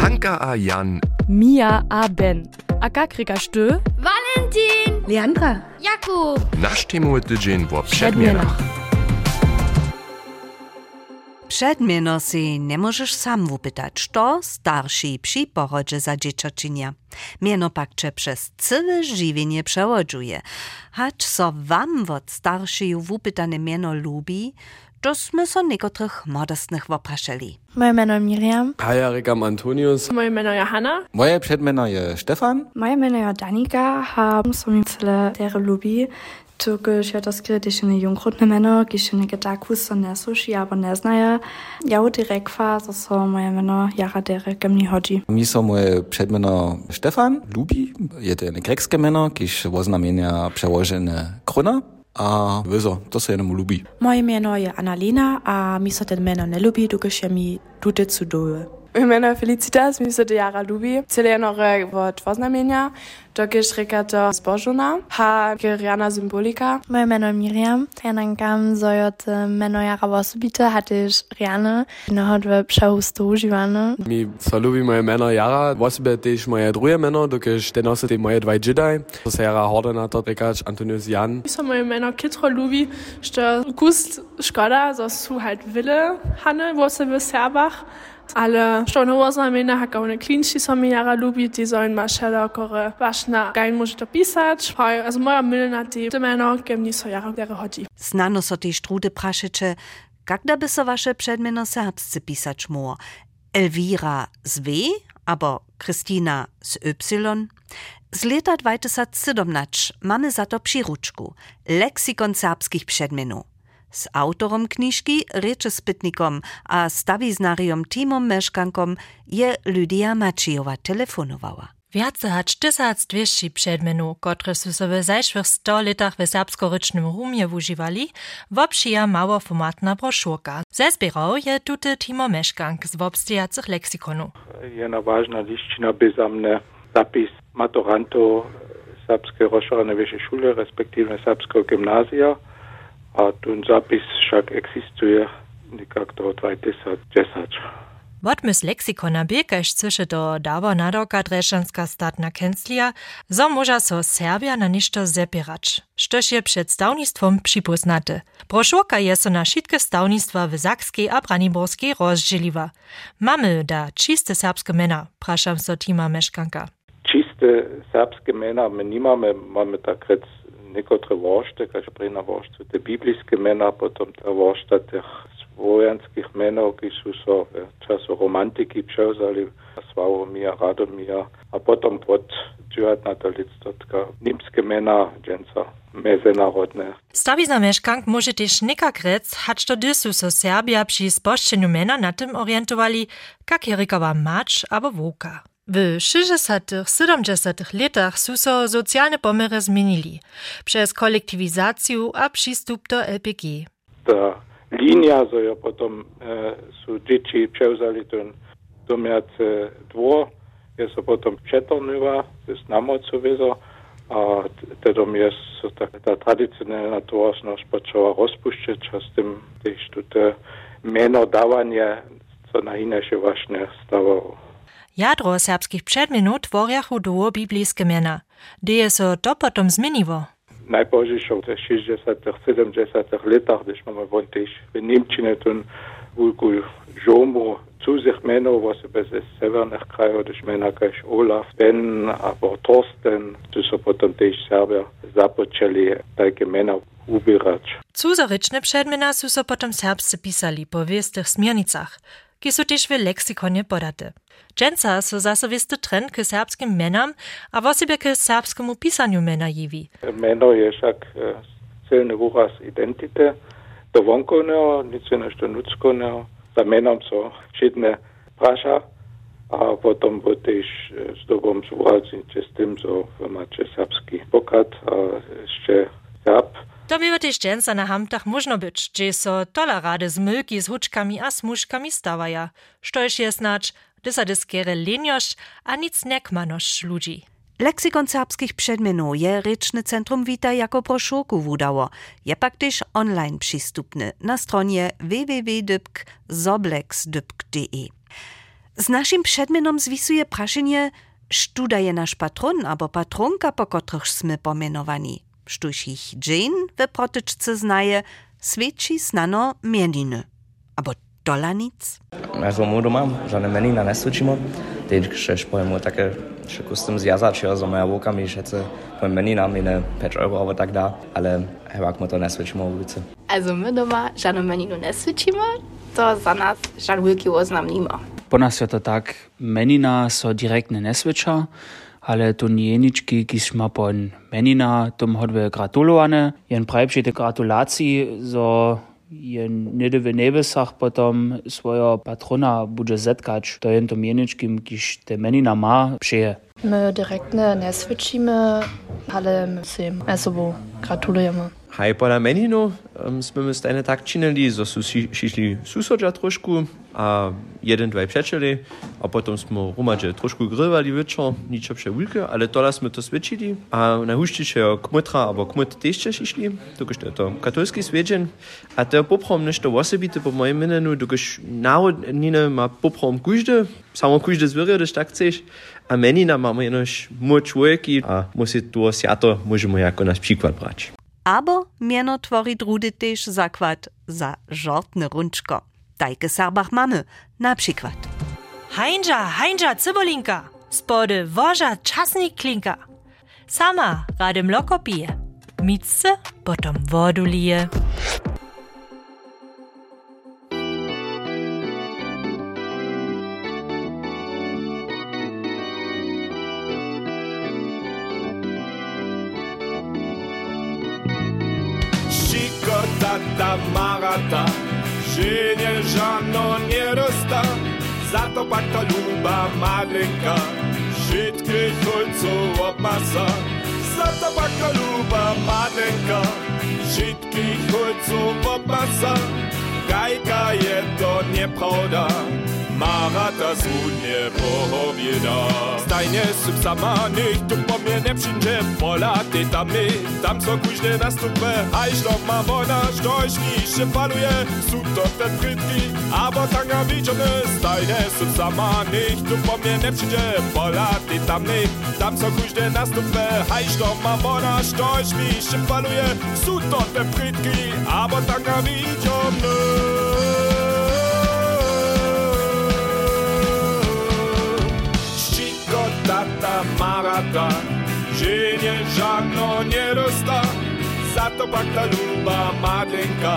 Hanka a Jan, Mia a Ben. A kakrika stö? Valentin! Leandra, Jakub! nasz temu tydzień w przedmienach. Przedmieno si nie możesz sam wypytać, to starsi przy porodzie za dzieciaczynia. Mieno pak cze przez całe żywienie przewodzuje. Hacz so wam od starszych wypytane mieno lubi, sme so niekotrych modestnych wopraszeli. Moje meno Miriam. Hi, ja Rekam Antonius. Moje meno Johanna. Moje przedmieno je Stefan. Moje meno je Danika, haben som mi cele tere lubi. Tukiž je to skrytyczne jungrodne meno, kiž je taku so ne suši, abo ne znaje. Ja u direktva, so so moje meno jara dere gemni hodzi. Mi so moje przedmieno Stefan. Lubi. Je to jedno grekskie meno, kiž oznamienia przełożone krona. A wyzo, to se jednemu lubi. Moje meno je Annalena, a mi so ten meno ne lubi, dokiž je mi tute cudoje. Moje meno je Felicitas, mi se de jara lubi. Cele jenore od poznamienia, dokiž reka to zbožuna, ha geriana symbolika. Moje meno je Miriam. Ja nankam zojot meno jara osobite, hatyž Riane. Nohodwe przehustu używane. Mi so lubi moje meno Jara, wosebe też moje drugie meno, dokiż te nosy te moje dwaj dżidaj. To se Jara horde na to rekać Antonius Jan. So moje meno kitro lubi, što gust škoda, so su halt wille hanne, wo se w Serbach. Ale što ne oznamena, haka one klinči so mi jara lubi, ti sollen ma šelokore vašna gajn može to pisać. Hoj, also moja milna ti te meno, kem niso jara dere hodzi. Znano so kakda by so wasze przedmieno serbscy pisać mo? Elvira z W, abo Kristina z Y. Z lata 2017 mamy za to leksikon serbskich przedmienów. Z autorom knižky, rečespitnikom a stawiznariom Timom Meszkankom je Lydia Maciejowa telefonowała. Wiace hać 1200 przedmiotów, które są sobie w zeszłych 100 latach w serbsko-rycznym rumie używali, wopszyja małoformatna broszurka. Zezbierał je tutaj Timo Meszkank z wopstyjacych leksikonu. Jedna ważna liścina bezamne zapis maturantów serbskiej rozszerzonej wyższej szkoły, respektive serbskiego gimnazja. A ten zapis však existuje nekako do 2010. Wotmys leksikona biekaž cyše do dawa nadoka Drešanska statna kenslia, zo może so Serbia na ništo zepirać, štož je przed stawnictwom przypoznate. Broszurka je so na šitke stawnictwa w Zakskiej a Braniborskiej rozdzieliwa. Mamy da čiste serbske mena, praszam so Tima Meszkanka. Čiste serbske mena my nimame, mamy tak rec некоторе воšte, kaže prej na voštvu te biblijske imena, potem ta vošta teh vojanskih menov, ki so so v času romantiki prevzali Slavomija, Radomija, a potom pod 19. listottka nimske mena dženca mezenarodne. Stavizna meškank može tež nekakrec, hač to dysu so Serbia pri spoščenju mena na tem orientovali, kak je rekava mač abo voka. W 60. 70. latach su so socjalne pomery zmienili przez kolektywizację a przystup do LPG. Ta linia, so jo potom e, su dzieci převzali ten domiace dvor, je so potom přetornila, ze znamocu vizo, a te dom je so ta, ta tradicionalna tvořnost počala rozpuštět, a s tím tež tute meno davanje, co na ineše właśnie stawalo. Jadro serbskich przedmienut tworjachu duo biblijskie miena. Dzieje so to potom zmieniło. najpożywszą w 60., 70. latach, gdyż mamy wątpić w Niemczech, to wulku żomu Zusich Männer, was über das Severnach Kai oder Schmenakash Olaf, Ben, aber Thorsten, Susopotomtej Serbia, započeli takie Männer ubierać. Cuzoryczne przedmiona Susopotom serbscy pisali po wiestych smiernicach. Ki su też w leksikonie podate. Dżęca so zase wiesty trend k serbskim menam, a wosibie k serbskiemu pisaniu mena jiwi. Meno je však e, silny wyraz identity, do vonkovného, nic nešto nudského, za menom so všitne praša, a potom bo tež s dobom súhlasíte s tým, so máte serbský a ešte serb. To by też dżęca na hamtach można być, gdzie so tola rady z mylki z huczkami a smuszkami stawaja, štož je snacz dysadyskiere leniosz, a nic nekmanosz ludzi. Leksikon serbskich przedmienów je Ryczne Centrum Wita jako broszurku wudało. Je pak też online przystupny na stronie www.zoblex.de. Z naszym przedmienom zwisuje praszenie, sztuda je nasz patron albo patronka, po których sme pomenowani. Ich Jane we protyczce znaje, svědčí snano mieniny. Abo dola nic? Also mu doma žádné menina nesvědčíme. Teď, když pojemu také, že kustem zjazat, že za moja voka mi šece pojem menina, mi ne 5 euro, alebo tak dá, ale jak mu to nesvědčíme ulici. Also my doma žádnou meninu nesvědčíme, to za nás žádný velký oznam nima. Po nas je to tak, menina so direktne nesvědča, ale to njenički, ki smo po menina, tom hodve gratulovane, jen prajpšite gratulaciji za je nede v nebesah potom svojo patrona bude zetkač, to je tom jeničkim, kiž te menina ma, pšeje. My direktne nesvědčíme, ale my si osobu gratulujeme. Hej, pola meninu um, sme stajne tak činili, zo sú šišli susodža trošku a jeden, dvaj přečeli a potom sme rumadže trošku grywali večer, ničo pše ulke, ale tola sme to svedčili a najhuštiče kmutra abo kmut tešte šišli, dokož to je to katolski svedžen a to je poprom nešto osobite po mojem menenu, dokož národnine ma poprom kužde, samo kužde zverie, když tak chceš, a menina ma minus močujeki, a musi tu sjato možemo jako naš příklad brać. Abo mjeno tvori drudy tež zakwad za žortne rundško. Tajke sarbach mamy, na psikwat. Heinja, heinja, cybolinka, spode woża czasnik klinka. Sama radem lokopie, mitse mitce potom wodu. Tata marata, że nie żadno nie rosta, za to pak to luba malenka, wszystkich chulców obmasa, za to pak to luba malenka, wszystkich chulców obmasa, gajka je to nieprawda. Marata sudnie powieda Stajnie sub sama nicht Tu po mnie nie przyjdzie. Pola ty tam my Tam co kuźnie nastupę A iż ma wona mi się faluje Sub to te frytki Abo tanga widziony Stajnie sub sama nicht Tu po mnie nie przyjdzie. Pola ty tam my Tam co kuźnie nastupę A iż ma wona mi się faluje Sub to te frytki Abo tanga widziony tata marata, że nie nie rosta, za to pak ta luba madlenka,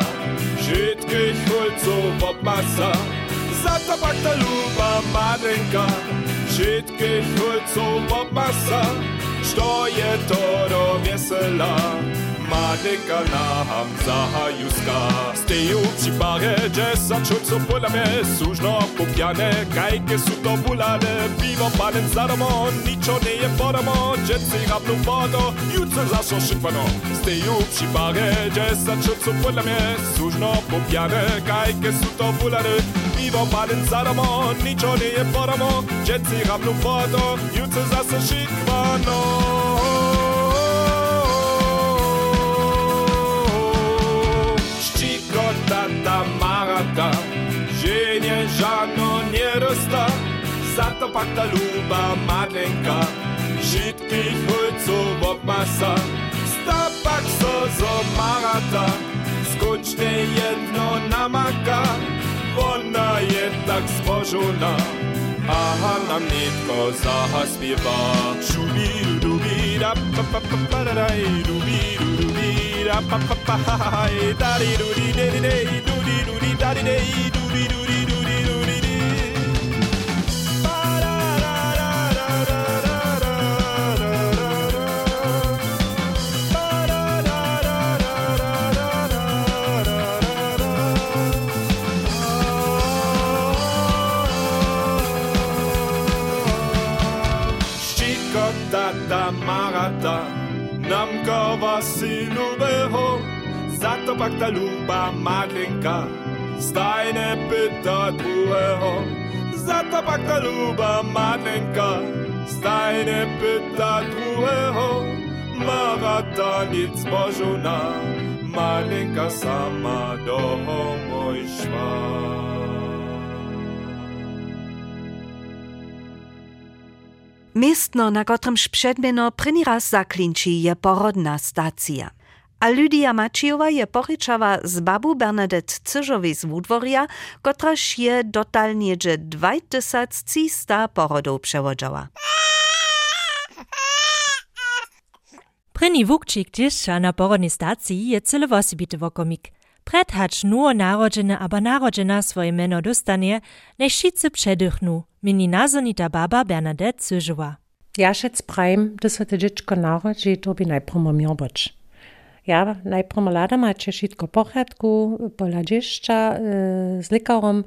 wszystkich chulców obmasa, za to pak ta luba madlenka, wszystkich chulców obmasa, što je to do wiesela. Maracanã, Zahayuska. Steu ci barege, sa čuco pulame, sužno popjane, kajke su to bulane, pivo panem zaramo, ničo ne je poramo, džetci rabnu vodo, jucem zašo šipano. Steu ci barege, sa čuco pulame, sužno popjane, kajke su to bulane, pivo panem zaramo, ničo ne je poramo, džetci rabnu vodo, jucem zašo šipano. Tata marata, że nie żadno nie rosta, za to pak ta luba madlenka, wszystkich chulców obmasa, stapak sozo marata, skończne jedno namaka, ona je tak zbożona, aha nam nitko zaśpiewa. Szubi dubi da pa pa pa pa da dubi dubi dee da pa pa pa ha ha da dee do dee dee dee do dee do dee da do do do do. Marata nam kova si lubeho zato pak ta luba madlenka stajne pyta druheho zato pak ta luba madlenka stajne pyta druheho marata nic možuna madlenka sama domoj šva Miestno, na kotrymż przedmieno první raz zaklinči, je porodna stacja. A Lydia Mačiova je pochyczała z babu Bernadette Cyżowej z Wudworia, kotraż je dotal niedzie 2300 porodów przewodziła. První vukčik dziešća na porodnej staciji je celowosibity wokomik. Predhacz nuo narodzene aba narodzena swoje meno dostanie, než šice předychnu, mini nazonita baba Bernadette Cyżowa. Ja šec prajem, da so te dziecko narodzi, to by najprvo miał być. Ja najprvo lada macie wszystko pochadku, pola dzieszcza z lekarom,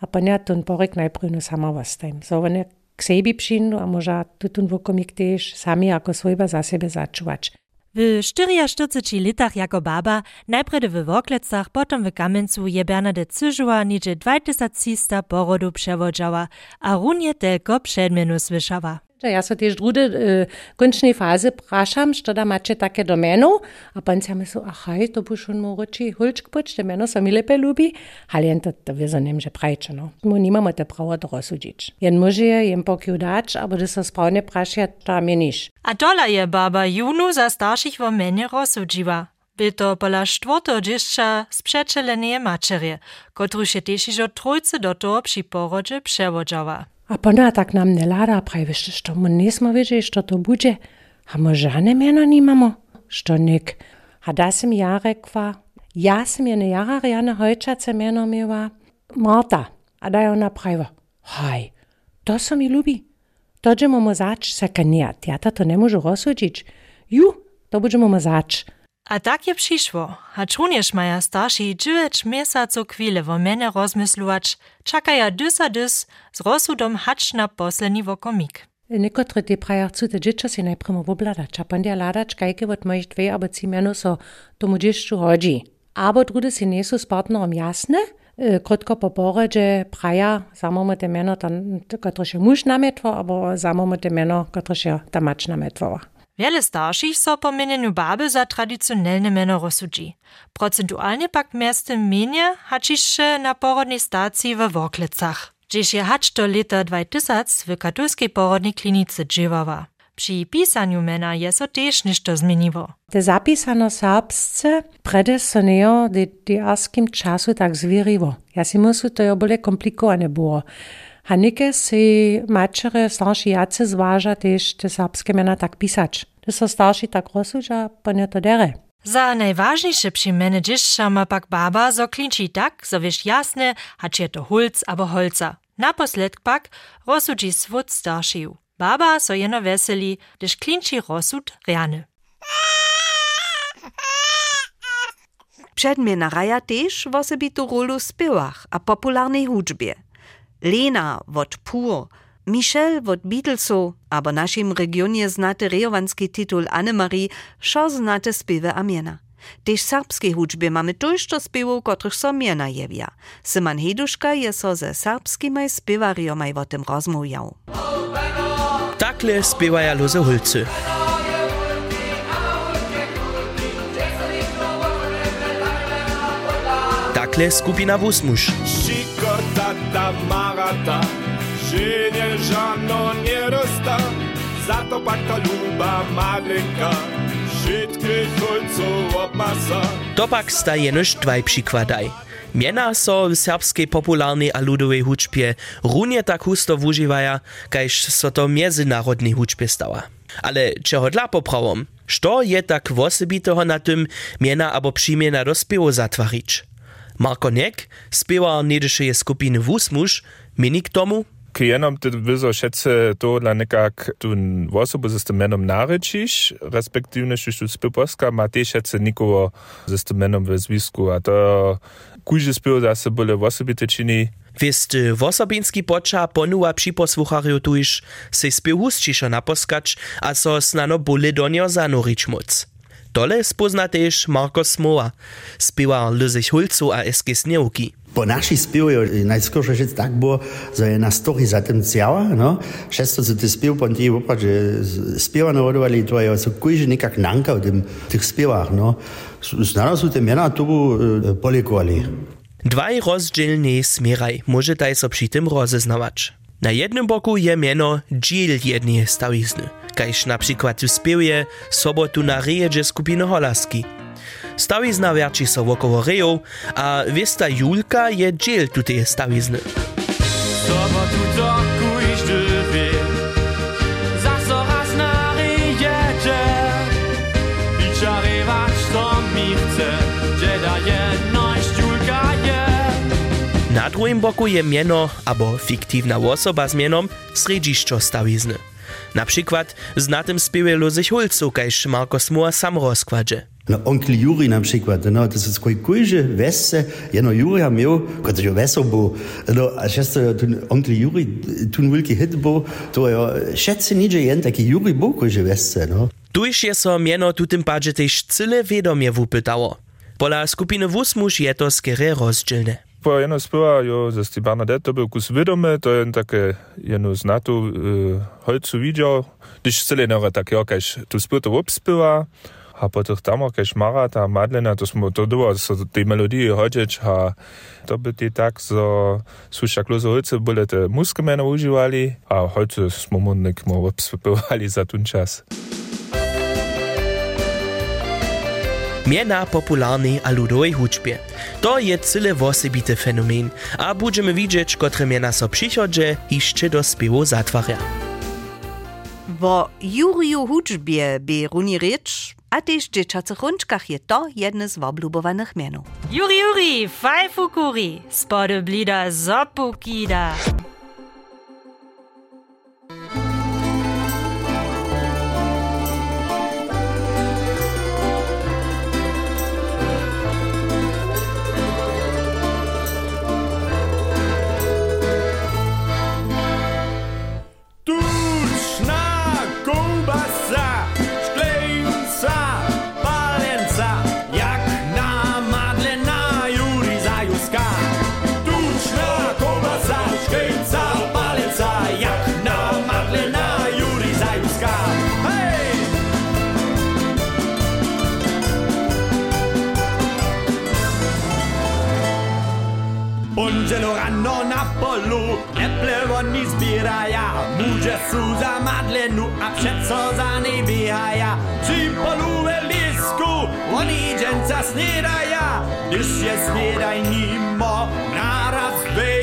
a ponia ten porek najprvo no sama wastajm. So, wenn k sebi przyjdą, a może tutun wokomik też sami jako swojba za siebie zaczuwać. W 44 latach jako baba, najpierw w Woklecach, potem w Kamencu je Bernadette Cyżowa nidzie 2300 porodu przewodziała, a runie tylko przedmienu słyszała. Ja, so te druge eh, končne faze vprašam, što da mače take do meno, a pa sem mislil, ahaj, to bo šel mogoče hulčk počte, meno so mi lepe ljubi, ali jen to, to vezo nem že prajčeno. Mu nimamo te pravo drosudžič. Jen može jem pokjudač, a bodo se spravne prašja, ta meniš. A dola je baba Junu za starših v meni rozsudživa. Byl to pola štvrto dzieszcza sprzeczeleneje macerie, kotru się też iż od trójcy do toho przy porodzie przewodziała. A pana tak nam ne lada, pravi, što mu nismo videli, što to bude. A mu žane meno nimamo, što nik. A da sem ja rekla, ja sem je ne jara rjane hojčace meno miła Marta. A da je ona pravi, haj, to so mi ljubi. To ćemo mu zač sekanijat, ja to ne može rozsudzić. Ju, to budemo mu zač. A tak je przyszło, a czuniesz maja starsi dziewięć miesaców chwile wo mene rozmyslować, czakaja dys a dys z rozsudom hacz na posledni wokomik. Niekotre te prajarcu te dziecko si najprimo wobladać, a pan dia ladać kajke od moich dwie albo trzy miano so tomu dzieszczu chodzi. Abo drude si nie są z partnerom jasne, krótko po porodzie praja, samo te miano, które się muž nametwo, albo samo te miano, które się ta macz nametwowa. Wiele starszych so po mieniu baby za tradicjonalne meno rozsudzi. Procentualnie pak miaste mienie hačiše na porodnej stacji w Woklecach. Gdzieś je hacz do lata 2000 w katolskiej porodnej klinice dżiwawa. Przy pisaniu mena je so też ništo zmieniło. Te zapisano serbsce prede so nejo de diarskim czasu tak zwirivo. Ja si myślę, to je bole komplikowane było. Hanike si mačere starši jace zvaža tež te serbske mena tak pisać. To so starši tak rozsudža, pa ne to dere. Za najważniejsze przy mene dzieszcza ma pak baba so klinči tak, so wiesz jasne, hacz je to hulc abo holca. Naposled pak rozsudzi swód staršiu. Baba so jeno veseli, gdyż klinči rozsud riany. Przedmiena raja też w osobitu rolu spiewach a popularnej hudżbie. Lena wot Pur, Michel wot Beatlesów, abo naszym regionie znate rejowanski tytuł Annemarie, szo znate spiewy Amiena. Tež serbskiej hudżbie mamy tujšto spiewów, których so miena jewia. Syman Heduszka je so ze serbskimi spiewariomaj o tym rozmawiał. Takle spiewaja luze hulcy. Takle skupina Wusmusz. Šikotata marata, ženje žano nierosta, zato pak to luba malinka, všetkých hulcov obmasa. To pak sta jenož dvaj przykładaj. Miena so w serbskiej popularnej a ludowej runie tak husto wużywaja, kajż so to międzynarodnej huczbie stała. Ale czego dla poprawom? Što je tak wosobitego na tym miena abo przymiena do spiewu? Marko Nek, spiewar niedyszej skupiny Wusmusz, mini k tomu? Jenom ty wyzo šece to dla nekak tu osobu ze menom narečiš, respektivne što spiewoska ma te šece nikogo ze menom w zwisku, a to kuži spiew zase byle osobite čini. Wist wosobinski poča ponuwa připosłuchariu tuż se spiew husčišo naposkać, a so snano bole do niego zanurić moc. Dole spozna też Marko Smoa, spiewar Lysich Hulcu a Eski Sniewki. Po naszej spiewie najskórsze rzecz tak było, że je na story za ciała, no. Często co ty spiew, pan ty oprócz spiewa narodowali, to je so nekak nanka tym, tych spiewach, no. Znano są te miena tu polikowali. Dwaj rozdzielne smieraj może taj so przy tym rozeznawać. Na jednym boku je miano dżil jednej stawizny, kajż na przykład tu spiewuje sobotu na rejedzie skupiny Holaski. Stawizna wierci so wokoło rejów, a wiesta Julka je dżil tutej stawizny. Sobotu to Na drugim boku je mieno albo fiktywna osoba z mienom središćo stawizny. Na przykład z na tym spiewie Luzich Hulcu, kajż Marko Smuła sam rozkładzie. No, onkel Juri na przykład, no, to jest koj kujże wesce, jeno Juri ha miał, kot jo weso bo, no, a często tun onkel Juri, tun wielki hit bo, to jo, szedce nidzie jen taki Juri bo kujże wesce, no. Tuż je so mieno tutym padzie też cyle wiadomie wupytało. Pola skupiny Wusmusz je to skiery rozdzielne. Po jedno spywa jo ze Sti Bernadette był kus wiadome, to jen takie jedno znatu y, holcu widział, gdyż cyle nore tak jo, kaž tu spywa to obspywa, a po tych tam kaž Mara, ta Madlena, to smo to było, so tej melodii chodzić, a to by ti tak, so słyszak kluzo holce byle te muskemene używali, a holce smo mundnik mo obspywali za ten czas. Miena popularnej a ludowej huczbie. To je cyle wosebity fenomen, a będziemy widzieć, kotre miena so przychodzie jeszcze do spiewu zatwarja. Wo Juriju huczbie by runi rycz, a też dzieciacych rączkach je to jedne z woblubowanych mienów. Juri, Juri, fajfu kuri, spody Angelo rano na polu, eple oni zbieraja, muže sú za madlenu a všetko za nebihaja. Či polu lisku, oni dženca snedaja, když je snedaj nimo, naraz vejo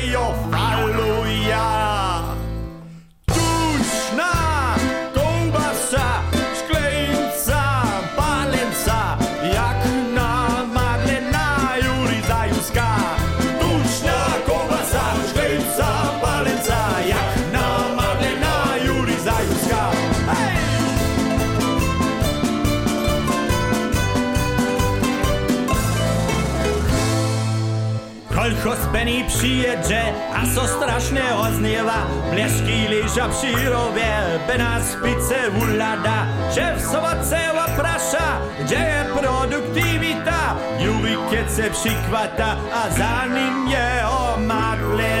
přijedže a co strašného zněla. Blesky lyža při by bená spice ulada, že v soboce opraša, kde je produktivita. Juvikec se přikvata a za ním je omadle.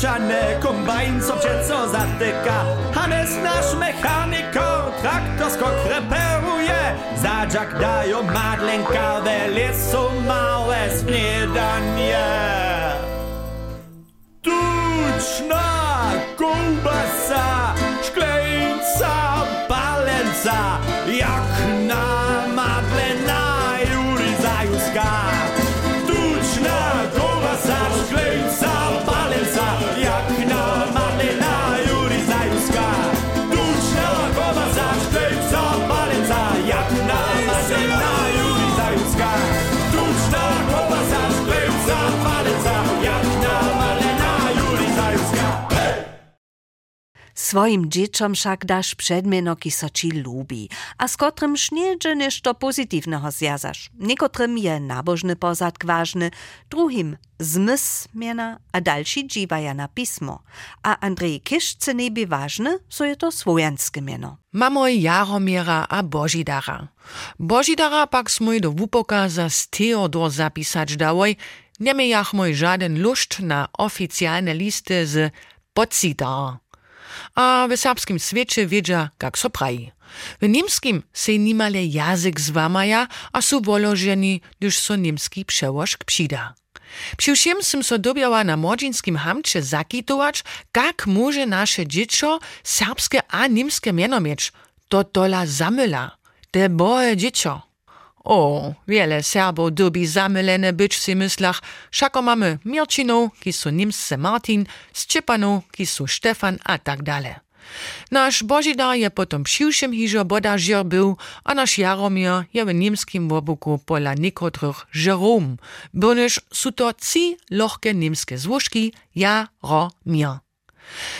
Boczane, kombajn co cię co zatyka. Hanes nasz mechaniker, traktor skok reperuje. Zadziak dają madlenka, wele są małe śniadanie. Tuczna kołbasa, szkleńca, palenca, jak na Swoim dzieciom však daš przedmieno, ci lubi, a z kotrym szniedzie nešto pozytywnego zjazasz. Niekotrym je nabożny pozadk ważny, drugim zmysł miena, a dalsi dziwaja na pismo. A Andrzej Kiszce nie by ważny, so je to swojanskie mieno. Mamo Jaromira a Božidara. Božidara pak smoj do wupoka za Theodor zapisać dałoj, nie miejach mój żaden luszcz na oficjalne listy z Podsita. A w serbskim świecie wiedzia, jak so praji. W niemskim se nimale jazyk zwamaja, a su wolożeni, gdyż so niemski przełożk przyda. Přiwším som so dobiała na młodzinskim hamče zakitować, jak może nasze dziecko serbskie a niemskie miano mieć. To tola zamyla. Te boje dziecko. O, wiele Serbów dobi zamylene być si myslach, szako mamy Mirčinov, ki Nimsce Martin, Szczepanov, ki su Stefan a tak dalej. Nasz Božidar je potom přiwším hižo bodažer był, a nasz Jaromir je w niemskim wobuku pola niekotrych Jerome, bonyż su to ci lohke niemskie złużki Jaromir.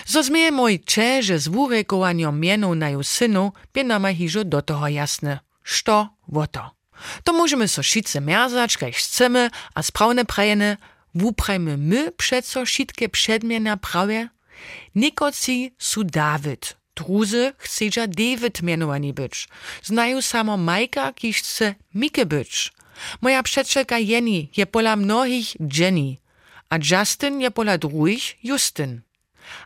Zo zmieje mój cze, z wurekowaniem mienów na ju synu, by nama hižo do toho jasne. Što woto. To możemy so šice merzać, kaž chcemy, a sprawne prajene, wuprajmy my przeco šitke przedmienia prawie? Nikoci su David, druzy chcedza David mianowani być. Znają samo Majka, kiż chce Mike być. Moja przyjacielka Jenny je pola mnohich Jenny, a Justin je pola drugich Justin.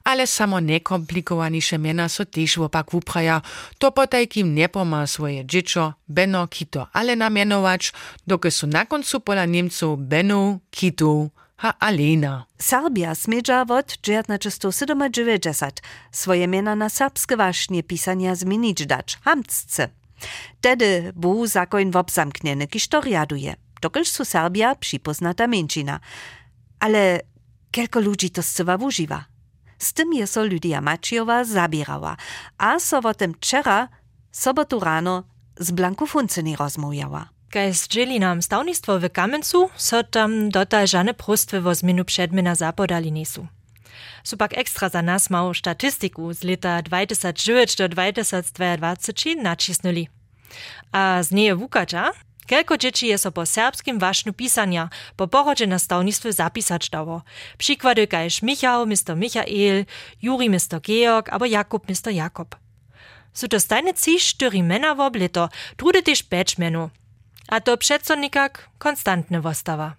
Ale samo nekomplikowanisze miena so też opak wupraja, to potaj kim nie poma swoje dziecko, Beno, Kito, ale namienować, doky su na końcu pola Niemców Beno, Kito, ha Alena. Serbia smedza od 1997 swoje miena na serbskie właśnie pisania zmienić dać, hamcce. Tedy bu zakoń w obzamknieny, kiż to riaduje, dokelż su Serbia przypoznata męcina. Ale kilka ludzi to zcywa używa. Z tym je so Lydia Maciowa zabierała, a so o tym wczera, sobotu rano, z Blanku Funcyni rozmawiała. Kaj zdźeli nam stawnictwo w Kamencu, so tam dotaj żane prostwy wo zmienu przedmena zapodali nisu. Su pak ekstra za nas małą statystyku z lata 2009 do 2022 nacisnuli. A z niej wukacza, Kelko dzieci je so po serbskim wašnu pisania po porodze na stawnictwie zapisać dało. Przykłady kajż Michał, Mr. Michael, Juri, Mr. Georg, aber Jakub, Mr. Jakob. Su to stajne ci štyri mena w oblito, drude też peć menu. A to przeco nikak konstantne wostawa.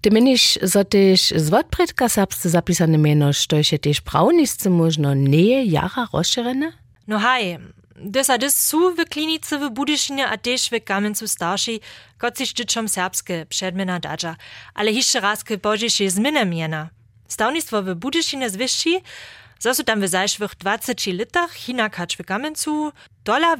Ty meniš, zo tež z odpredka serbsce zapisane meno, što je tež pravnisce možno nie jara rozširene? No haj, Desa dys su w klinice w Budyšinie a też w Kamencu starsi, kot sich dzieciom serbskie przedmiena dadża, ale jeszcze raz k bożisze zmiany miena. Stawnictwo w Budyšinie zwyższy, zo su tam w zajszwych 20 latach hinakać w Kamencu dola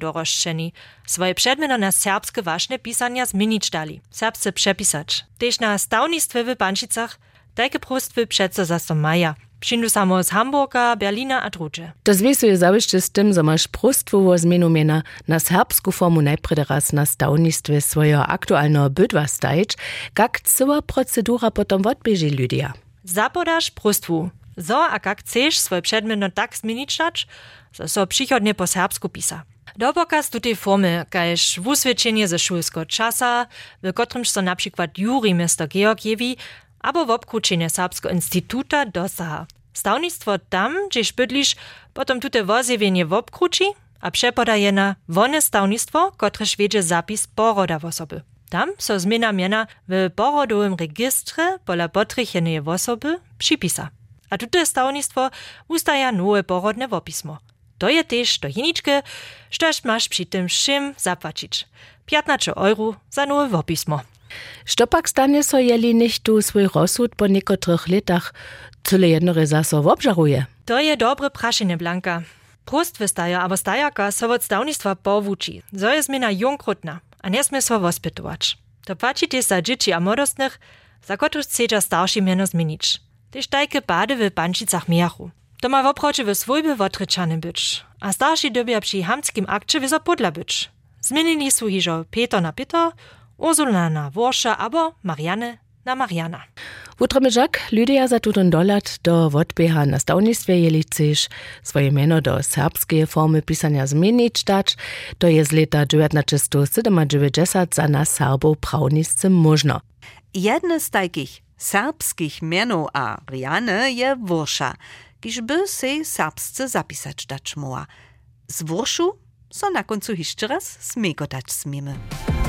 doroszczeni, swoje przedmiena na serbskie ważne pisania zmienić dali, serbsce przepisać. Też na stawnictwie w Pančicach takie prostwy przeco zaso maja. Przyjdu samo z Hamburga, Berlina a drugie. To związuje zawieszcze z tym, że masz prostwo wo zmienu miena na serbsku formu najprede raz na stawnictwie swojego aktualnego bydła stajeć, jak cała procedura potom odbieży ludia. Zapodasz prostwu. Zo a jak chcesz swoje przedmiot tak zmienić so so przychodnie po serbsku pisa. Dobokaz tu tej formy, kajż wuswieczenie ze szulskiego czasa, w którymś so na przykład Juri Mr. Georg jewi, abo w obkručenje Serbsko instituta dosaha. Stawnictwo tam, gdzieś bydlisz, potom tute wozjewienie w obkruči, a przepodaje na wone stawnictwo, kotreż wiedzie zapis poroda w osoby. Tam so zmiana miana w porodowym registrze pola potrychenej osoby przypisa. A tute stawnictwo ustaja nowe porodne wopismo. To je też to jeniczke, štož masz przy tym všim zapłacić. 15 euro za nowe wopismo. Štopak stanie so jeli nicht tu swój rozsud po niekotrych latach tyle jednore zaso obżaruje? To je dobre prašenie, Blanka. Prostwy staja, aber stajaka so od stawnictwa powuči. Zo je zmiana junkrutna, a nie sme so wospytować. To płacicie za dzieci a młodostnych, za których chcecie starsi miano zmienić. Tyż tajke bady w Pančicach miachu. To ma w oprocie w swójby wotryczany być, a starsi dobia przy hamskim akcie wyzo podla być. Zmienili su hižo Peter na Peter, Ursula na Worscha, aber Marianne na Mariana. Wutromyżak Lydia za tutun dolat do wodbieha na stawnictwie jeli chceš swoje meno do serbskie formy pisania zmienić dać, to je z leta 1997 za nas Serbów prawniscy można. Jedne z takich serbskich mienów a Riany je Wursza, kiż by se serbsce zapisać dać muła. Z Wurszu so na końcu jeszcze raz smigotać smimy.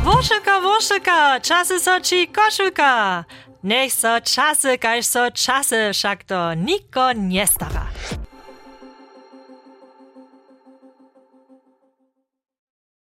Woszyka, woszyka, czasy so ci koszulka. Niech so czasy, kaž so czasy, však to niko nie stara.